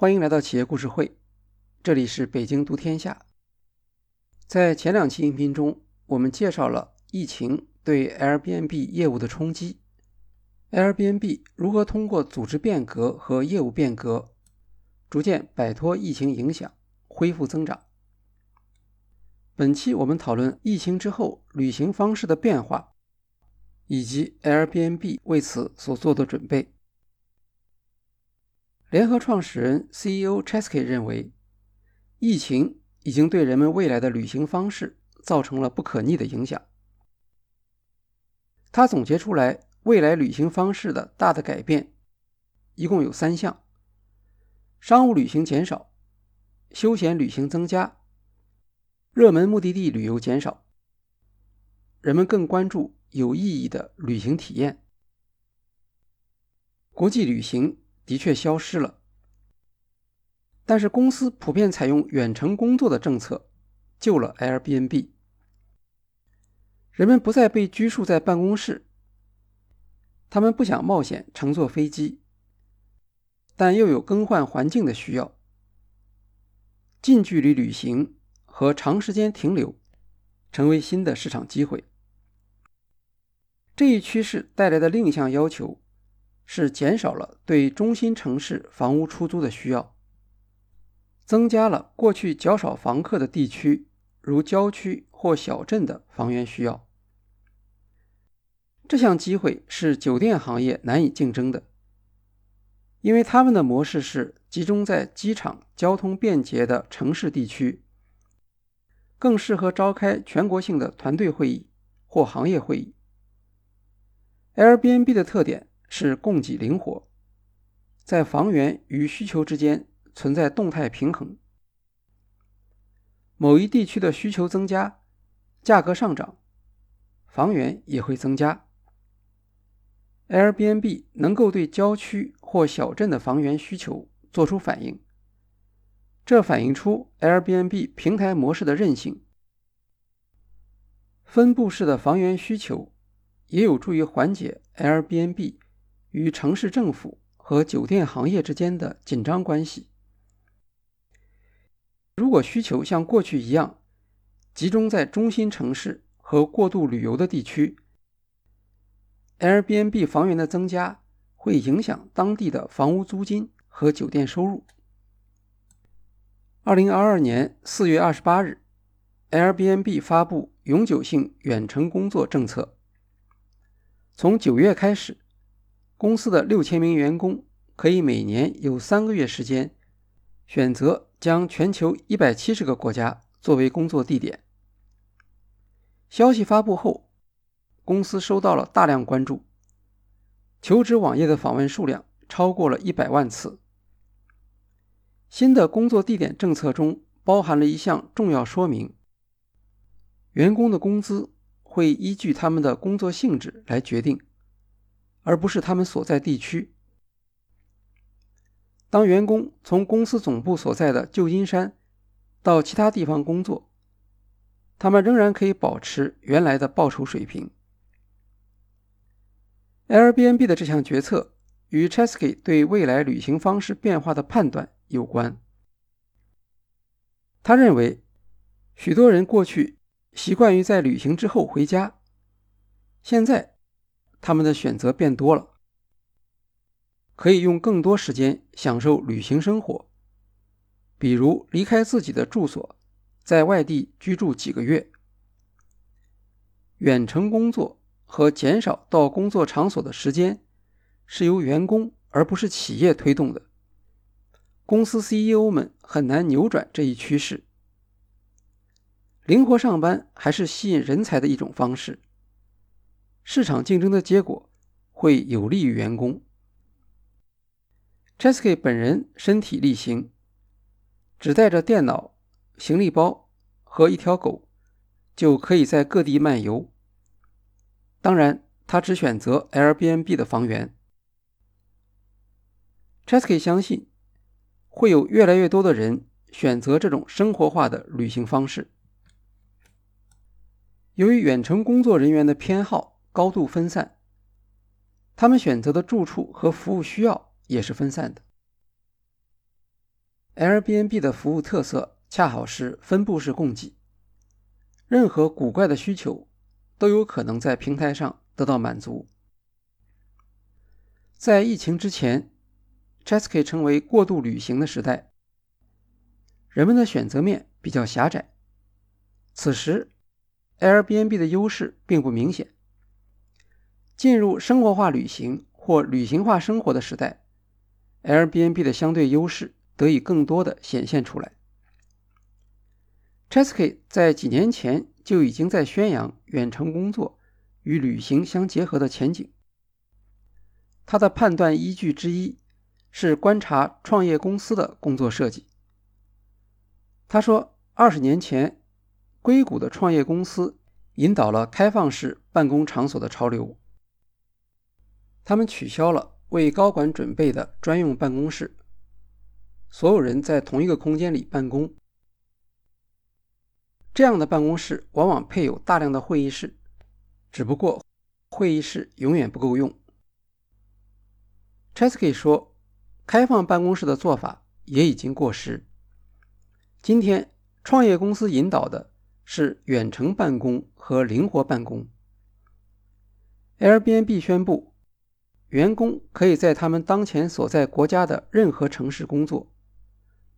欢迎来到企业故事会，这里是北京读天下。在前两期音频中，我们介绍了疫情对 Airbnb 业务的冲击，Airbnb 如何通过组织变革和业务变革，逐渐摆脱疫情影响，恢复增长。本期我们讨论疫情之后旅行方式的变化，以及 Airbnb 为此所做的准备。联合创始人 CEO Chesky 认为，疫情已经对人们未来的旅行方式造成了不可逆的影响。他总结出来未来旅行方式的大的改变，一共有三项：商务旅行减少，休闲旅行增加，热门目的地旅游减少。人们更关注有意义的旅行体验，国际旅行。的确消失了，但是公司普遍采用远程工作的政策，救了 Airbnb。人们不再被拘束在办公室，他们不想冒险乘坐飞机，但又有更换环境的需要。近距离旅行和长时间停留成为新的市场机会。这一趋势带来的另一项要求。是减少了对中心城市房屋出租的需要，增加了过去较少房客的地区，如郊区或小镇的房源需要。这项机会是酒店行业难以竞争的，因为他们的模式是集中在机场交通便捷的城市地区，更适合召开全国性的团队会议或行业会议。Airbnb 的特点。是供给灵活，在房源与需求之间存在动态平衡。某一地区的需求增加，价格上涨，房源也会增加。Airbnb 能够对郊区或小镇的房源需求做出反应，这反映出 Airbnb 平台模式的韧性。分布式的房源需求也有助于缓解 Airbnb。与城市政府和酒店行业之间的紧张关系。如果需求像过去一样集中在中心城市和过度旅游的地区，Airbnb 房源的增加会影响当地的房屋租金和酒店收入。二零二二年四月二十八日，Airbnb 发布永久性远程工作政策，从九月开始。公司的六千名员工可以每年有三个月时间，选择将全球一百七十个国家作为工作地点。消息发布后，公司收到了大量关注，求职网页的访问数量超过了一百万次。新的工作地点政策中包含了一项重要说明：员工的工资会依据他们的工作性质来决定。而不是他们所在地区。当员工从公司总部所在的旧金山到其他地方工作，他们仍然可以保持原来的报酬水平。Airbnb 的这项决策与 Chesky 对未来旅行方式变化的判断有关。他认为，许多人过去习惯于在旅行之后回家，现在。他们的选择变多了，可以用更多时间享受旅行生活，比如离开自己的住所，在外地居住几个月。远程工作和减少到工作场所的时间是由员工而不是企业推动的，公司 CEO 们很难扭转这一趋势。灵活上班还是吸引人才的一种方式。市场竞争的结果会有利于员工。Chesky 本人身体力行，只带着电脑、行李包和一条狗，就可以在各地漫游。当然，他只选择 Airbnb 的房源。Chesky 相信，会有越来越多的人选择这种生活化的旅行方式。由于远程工作人员的偏好。高度分散，他们选择的住处和服务需要也是分散的。Airbnb 的服务特色恰好是分布式供给，任何古怪的需求都有可能在平台上得到满足。在疫情之前，Chesky 成为过度旅行的时代，人们的选择面比较狭窄。此时，Airbnb 的优势并不明显。进入生活化旅行或旅行化生活的时代，Airbnb 的相对优势。得以更多的显现出来。Chesky 在几年前就已经在宣扬远程工作与旅行相结合的前景。他的判断依据之一是观察创业公司的工作设计。他说，二十年前，硅谷的创业公司引导了开放式办公场所的潮流。他们取消了为高管准备的专用办公室。所有人在同一个空间里办公，这样的办公室往往配有大量的会议室，只不过会议室永远不够用。Chesky 说：“开放办公室的做法也已经过时。今天，创业公司引导的是远程办公和灵活办公。Airbnb 宣布，员工可以在他们当前所在国家的任何城市工作。”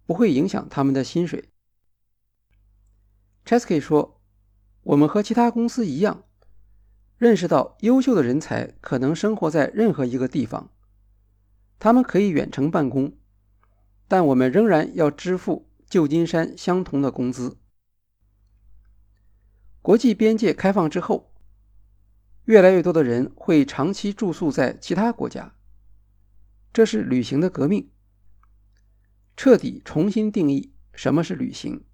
不会影响他们的薪水。Chesky 说：“我们和其他公司一样，认识到优秀的人才可能生活在任何一个地方，他们可以远程办公，但我们仍然要支付旧金山相同的工资。国际边界开放之后，越来越多的人会长期住宿在其他国家，这是旅行的革命。”彻底重新定义什么是旅行。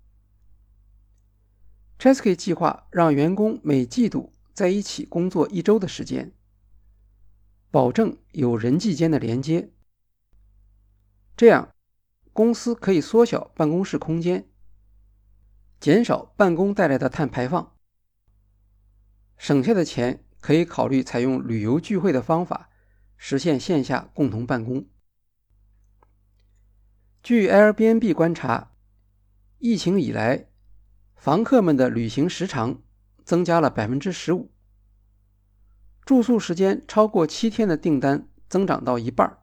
Chesky 计划让员工每季度在一起工作一周的时间，保证有人际间的连接。这样，公司可以缩小办公室空间，减少办公带来的碳排放，省下的钱可以考虑采用旅游聚会的方法，实现线下共同办公。据 Airbnb 观察，疫情以来，房客们的旅行时长增加了百分之十五，住宿时间超过七天的订单增长到一半，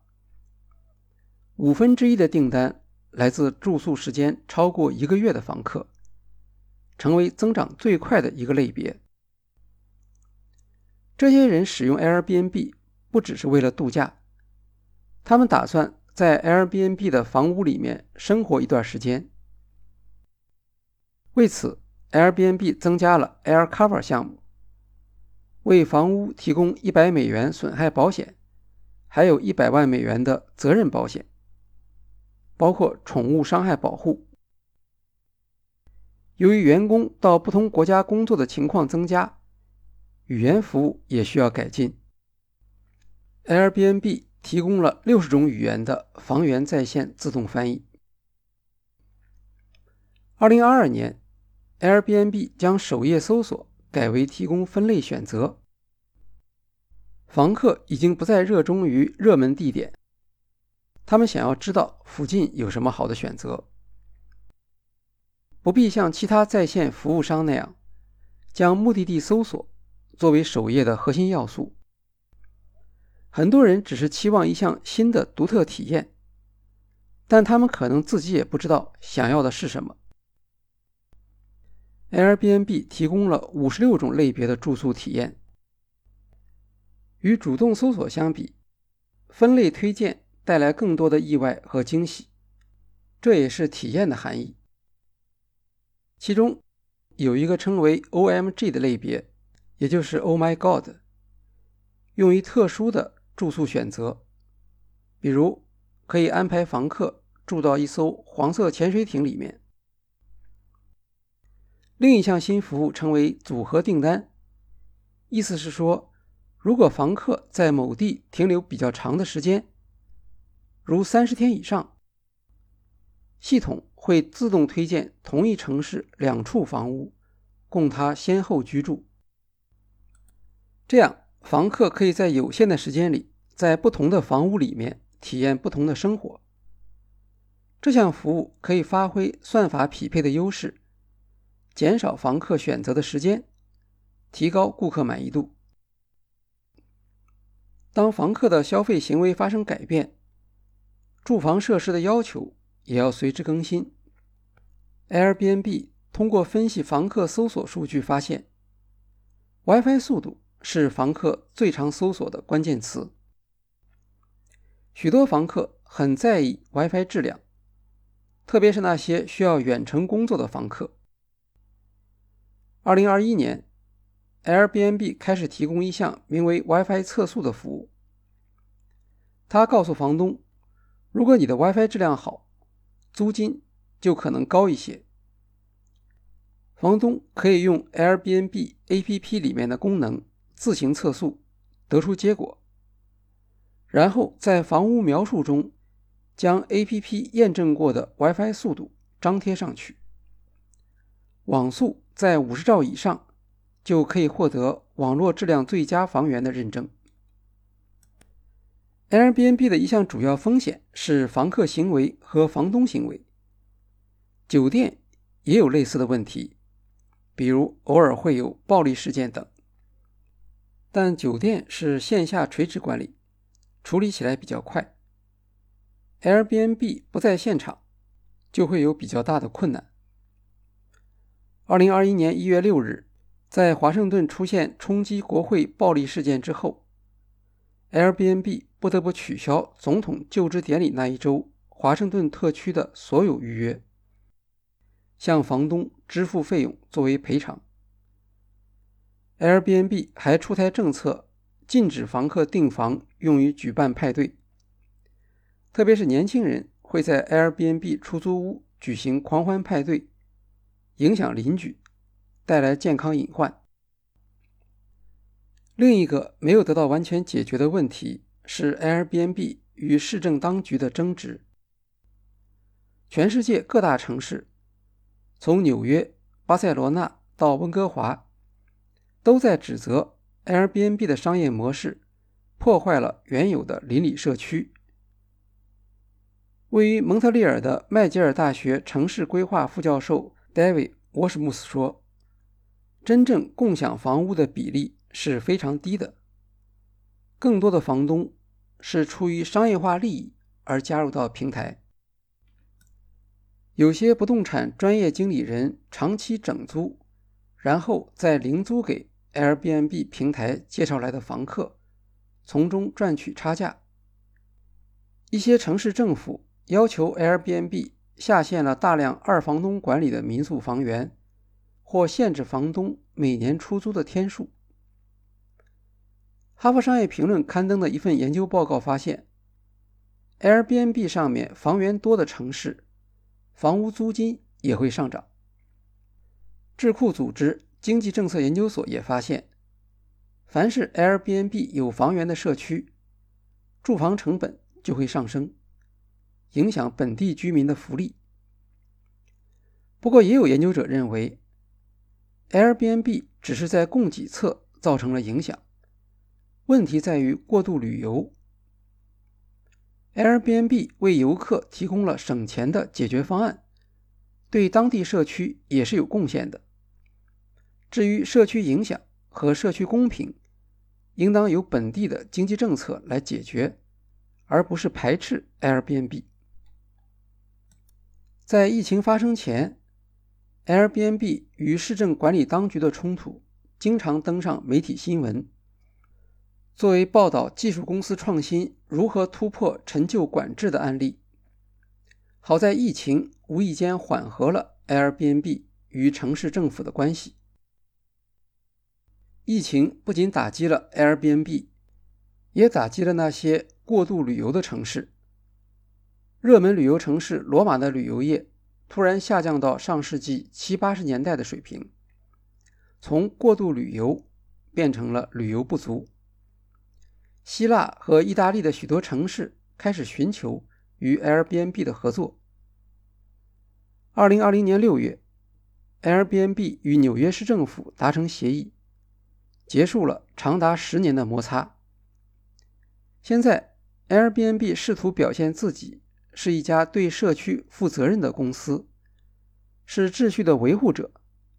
五分之一的订单来自住宿时间超过一个月的房客，成为增长最快的一个类别。这些人使用 Airbnb 不只是为了度假，他们打算。在 Airbnb 的房屋里面生活一段时间，为此，Airbnb 增加了 Air Cover 项目，为房屋提供一百美元损害保险，还有一百万美元的责任保险，包括宠物伤害保护。由于员工到不同国家工作的情况增加，语言服务也需要改进。Airbnb。提供了六十种语言的房源在线自动翻译。二零二二年，Airbnb 将首页搜索改为提供分类选择。房客已经不再热衷于热门地点，他们想要知道附近有什么好的选择，不必像其他在线服务商那样将目的地搜索作为首页的核心要素。很多人只是期望一项新的独特体验，但他们可能自己也不知道想要的是什么。Airbnb 提供了五十六种类别的住宿体验。与主动搜索相比，分类推荐带来更多的意外和惊喜，这也是体验的含义。其中有一个称为 OMG 的类别，也就是 Oh My God，用于特殊的。住宿选择，比如可以安排房客住到一艘黄色潜水艇里面。另一项新服务称为组合订单，意思是说，如果房客在某地停留比较长的时间，如三十天以上，系统会自动推荐同一城市两处房屋，供他先后居住。这样。房客可以在有限的时间里，在不同的房屋里面体验不同的生活。这项服务可以发挥算法匹配的优势，减少房客选择的时间，提高顾客满意度。当房客的消费行为发生改变，住房设施的要求也要随之更新。Airbnb 通过分析房客搜索数据发现，WiFi 速度是房客最常搜索的关键词。许多房客很在意 WiFi 质量，特别是那些需要远程工作的房客。二零二一年，Airbnb 开始提供一项名为 WiFi 测速的服务。他告诉房东，如果你的 WiFi 质量好，租金就可能高一些。房东可以用 Airbnb APP 里面的功能自行测速，得出结果。然后在房屋描述中将 APP 验证过的 WiFi 速度张贴上去，网速在五十兆以上就可以获得网络质量最佳房源的认证。Airbnb 的一项主要风险是房客行为和房东行为，酒店也有类似的问题，比如偶尔会有暴力事件等，但酒店是线下垂直管理。处理起来比较快，Airbnb 不在现场，就会有比较大的困难。二零二一年一月六日，在华盛顿出现冲击国会暴力事件之后，Airbnb 不得不取消总统就职典礼那一周华盛顿特区的所有预约，向房东支付费用作为赔偿。Airbnb 还出台政策。禁止房客订房用于举办派对，特别是年轻人会在 Airbnb 出租屋举行狂欢派对，影响邻居，带来健康隐患。另一个没有得到完全解决的问题是 Airbnb 与市政当局的争执。全世界各大城市，从纽约、巴塞罗那到温哥华，都在指责。Airbnb 的商业模式破坏了原有的邻里社区。位于蒙特利尔的麦吉尔大学城市规划副教授 David 沃什姆斯说：“真正共享房屋的比例是非常低的，更多的房东是出于商业化利益而加入到平台。有些不动产专业经理人长期整租，然后再零租给。” Airbnb 平台介绍来的房客，从中赚取差价。一些城市政府要求 Airbnb 下线了大量二房东管理的民宿房源，或限制房东每年出租的天数。哈佛商业评论刊登的一份研究报告发现，Airbnb 上面房源多的城市，房屋租金也会上涨。智库组织。经济政策研究所也发现，凡是 Airbnb 有房源的社区，住房成本就会上升，影响本地居民的福利。不过，也有研究者认为，Airbnb 只是在供给侧造成了影响，问题在于过度旅游。Airbnb 为游客提供了省钱的解决方案，对当地社区也是有贡献的。至于社区影响和社区公平，应当由本地的经济政策来解决，而不是排斥 Airbnb。在疫情发生前，Airbnb 与市政管理当局的冲突经常登上媒体新闻，作为报道技术公司创新如何突破陈旧管制的案例。好在疫情无意间缓和了 Airbnb 与城市政府的关系。疫情不仅打击了 Airbnb，也打击了那些过度旅游的城市。热门旅游城市罗马的旅游业突然下降到上世纪七八十年代的水平，从过度旅游变成了旅游不足。希腊和意大利的许多城市开始寻求与 Airbnb 的合作。二零二零年六月，Airbnb 与纽约市政府达成协议。结束了长达十年的摩擦。现在，Airbnb 试图表现自己是一家对社区负责任的公司，是秩序的维护者，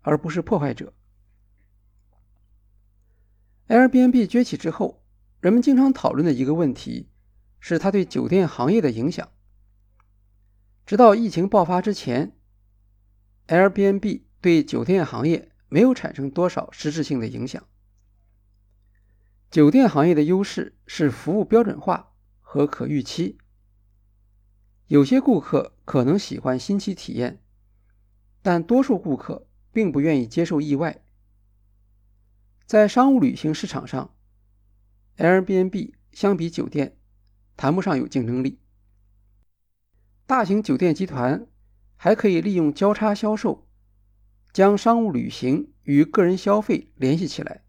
而不是破坏者。Airbnb 崛起之后，人们经常讨论的一个问题是它对酒店行业的影响。直到疫情爆发之前，Airbnb 对酒店行业没有产生多少实质性的影响。酒店行业的优势是服务标准化和可预期。有些顾客可能喜欢新奇体验，但多数顾客并不愿意接受意外。在商务旅行市场上，Airbnb 相比酒店谈不上有竞争力。大型酒店集团还可以利用交叉销售，将商务旅行与个人消费联系起来。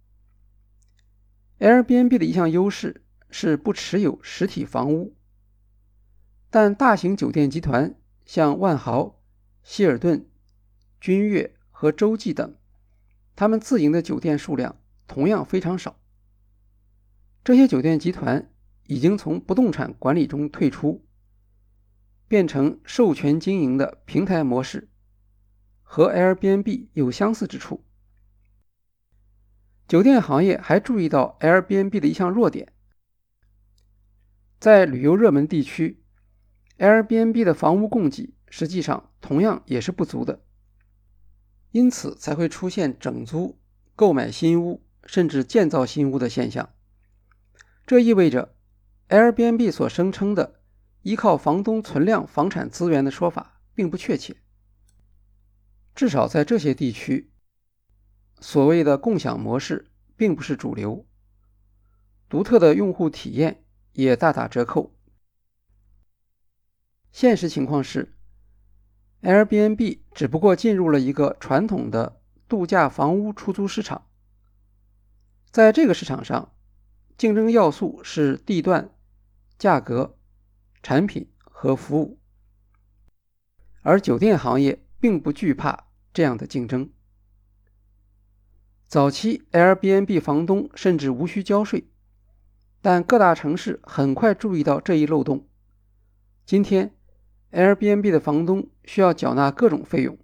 Airbnb 的一项优势是不持有实体房屋，但大型酒店集团像万豪、希尔顿、君悦和洲际等，他们自营的酒店数量同样非常少。这些酒店集团已经从不动产管理中退出。变成授权经营的平台模式，和 Airbnb 有相似之处。酒店行业还注意到 Airbnb 的一项弱点：在旅游热门地区，Airbnb 的房屋供给实际上同样也是不足的，因此才会出现整租、购买新屋甚至建造新屋的现象。这意味着 Airbnb 所声称的。依靠房东存量房产资源的说法并不确切，至少在这些地区，所谓的共享模式并不是主流，独特的用户体验也大打折扣。现实情况是，Airbnb 只不过进入了一个传统的度假房屋出租市场，在这个市场上，竞争要素是地段、价格。产品和服务，而酒店行业并不惧怕这样的竞争。早期 Airbnb 房东甚至无需交税，但各大城市很快注意到这一漏洞。今天，Airbnb 的房东需要缴纳各种费用，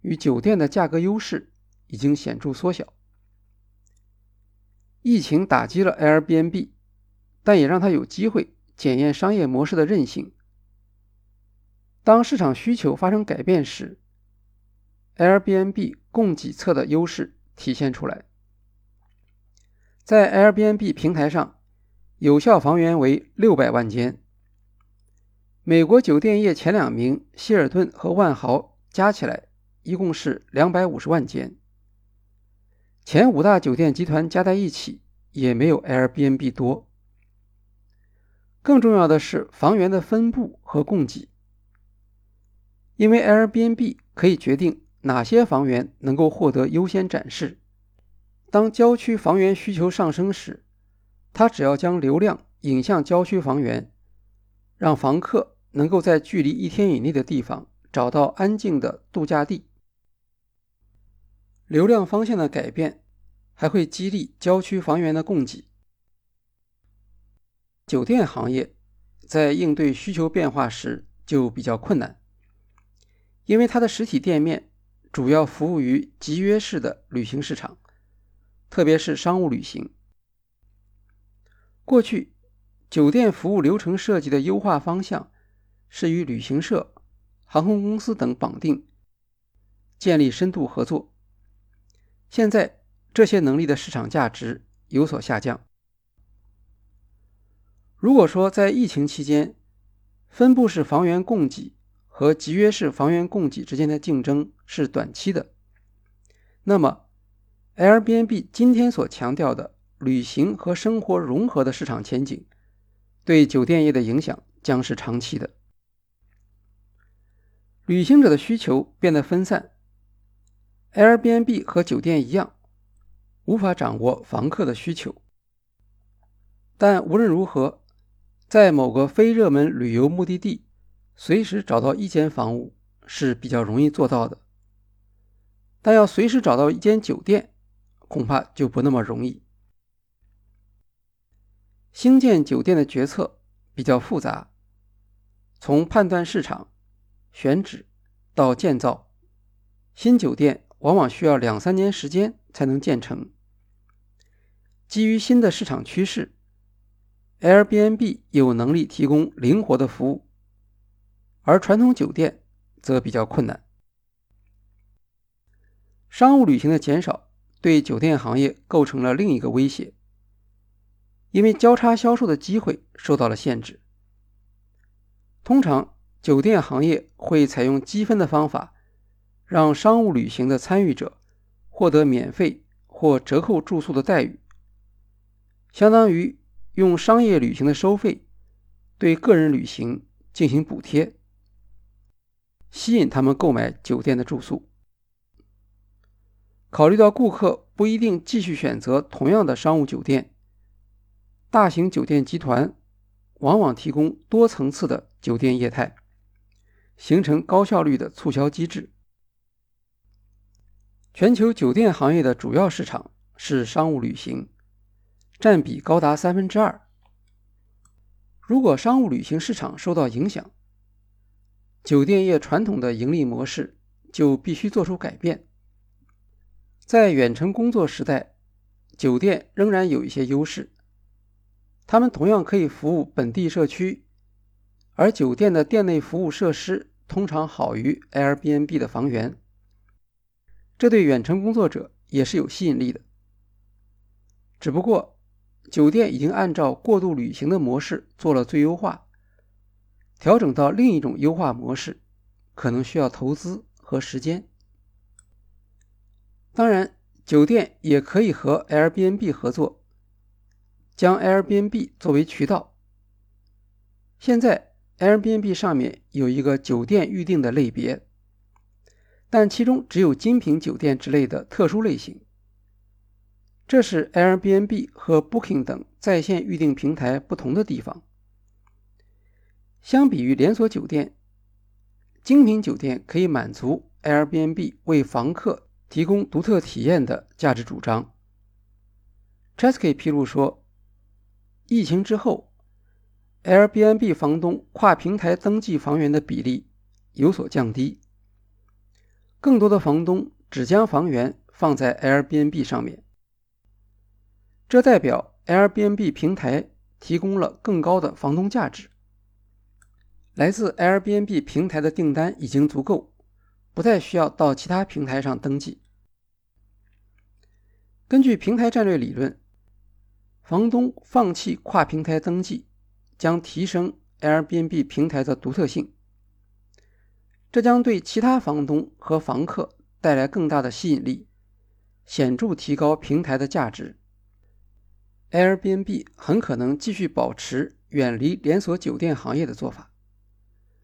与酒店的价格优势已经显著缩小。疫情打击了 Airbnb，但也让他有机会。检验商业模式的韧性。当市场需求发生改变时，Airbnb 供给侧的优势体现出来。在 Airbnb 平台上，有效房源为六百万间。美国酒店业前两名希尔顿和万豪加起来一共是两百五十万间。前五大酒店集团加在一起也没有 Airbnb 多。更重要的是房源的分布和供给，因为 Airbnb 可以决定哪些房源能够获得优先展示。当郊区房源需求上升时，它只要将流量引向郊区房源，让房客能够在距离一天以内的地方找到安静的度假地。流量方向的改变还会激励郊区房源的供给。酒店行业在应对需求变化时就比较困难，因为它的实体店面主要服务于集约式的旅行市场，特别是商务旅行。过去，酒店服务流程设计的优化方向是与旅行社、航空公司等绑定，建立深度合作。现在，这些能力的市场价值有所下降。如果说在疫情期间，分布式房源供给和集约式房源供给之间的竞争是短期的，那么 Airbnb 今天所强调的旅行和生活融合的市场前景，对酒店业的影响将是长期的。旅行者的需求变得分散，Airbnb 和酒店一样，无法掌握房客的需求，但无论如何。在某个非热门旅游目的地，随时找到一间房屋是比较容易做到的，但要随时找到一间酒店，恐怕就不那么容易。兴建酒店的决策比较复杂，从判断市场、选址到建造，新酒店往往需要两三年时间才能建成。基于新的市场趋势，Airbnb 有能力提供灵活的服务，而传统酒店则比较困难。商务旅行的减少对酒店行业构成了另一个威胁，因为交叉销售的机会受到了限制。通常，酒店行业会采用积分的方法，让商务旅行的参与者获得免费或折扣住宿的待遇，相当于用商业旅行的收费对个人旅行进行补贴，吸引他们购买酒店的住宿。考虑到顾客不一定继续选择同样的商务酒店，大型酒店集团往往提供多层次的酒店业态，形成高效率的促销机制。全球酒店行业的主要市场是商务旅行，占比高达三分之二。如果商务旅行市场受到影响，酒店业传统的盈利模式就必须做出改变。在远程工作时代，酒店仍然有一些优势。他们同样可以服务本地社区，而酒店的店内服务设施通常好于 Airbnb 的房源，这对远程工作者也是有吸引力的。只不过，酒店已经按照过度旅行的模式做了最优化，调整到另一种优化模式，可能需要投资和时间。当然，酒店也可以和 Airbnb 合作，将 Airbnb 作为渠道。现在 Airbnb 上面有一个酒店预订的类别，但其中只有精品酒店之类的特殊类型。这是 Airbnb 和 Booking 等在线预订平台不同的地方。相比于连锁酒店，精品酒店可以满足 Airbnb 为房客。提供独特体验的价值主张。Chesky 披露说，疫情之后，Airbnb 房东跨平台登记房源的比例有所降低，更多的房东只将房源放在 Airbnb 上面。这代表 Airbnb 平台提供了更高的房东价值。来自 Airbnb 平台的订单已经足够，不再需要到其他平台上登记。根据平台战略理论，房东放弃跨平台登记，将提升 Airbnb 平台的独特性。这将对其他房东和房客带来更大的吸引力，显著提高平台的价值。Airbnb 很可能继续保持远离连锁酒店行业的做法。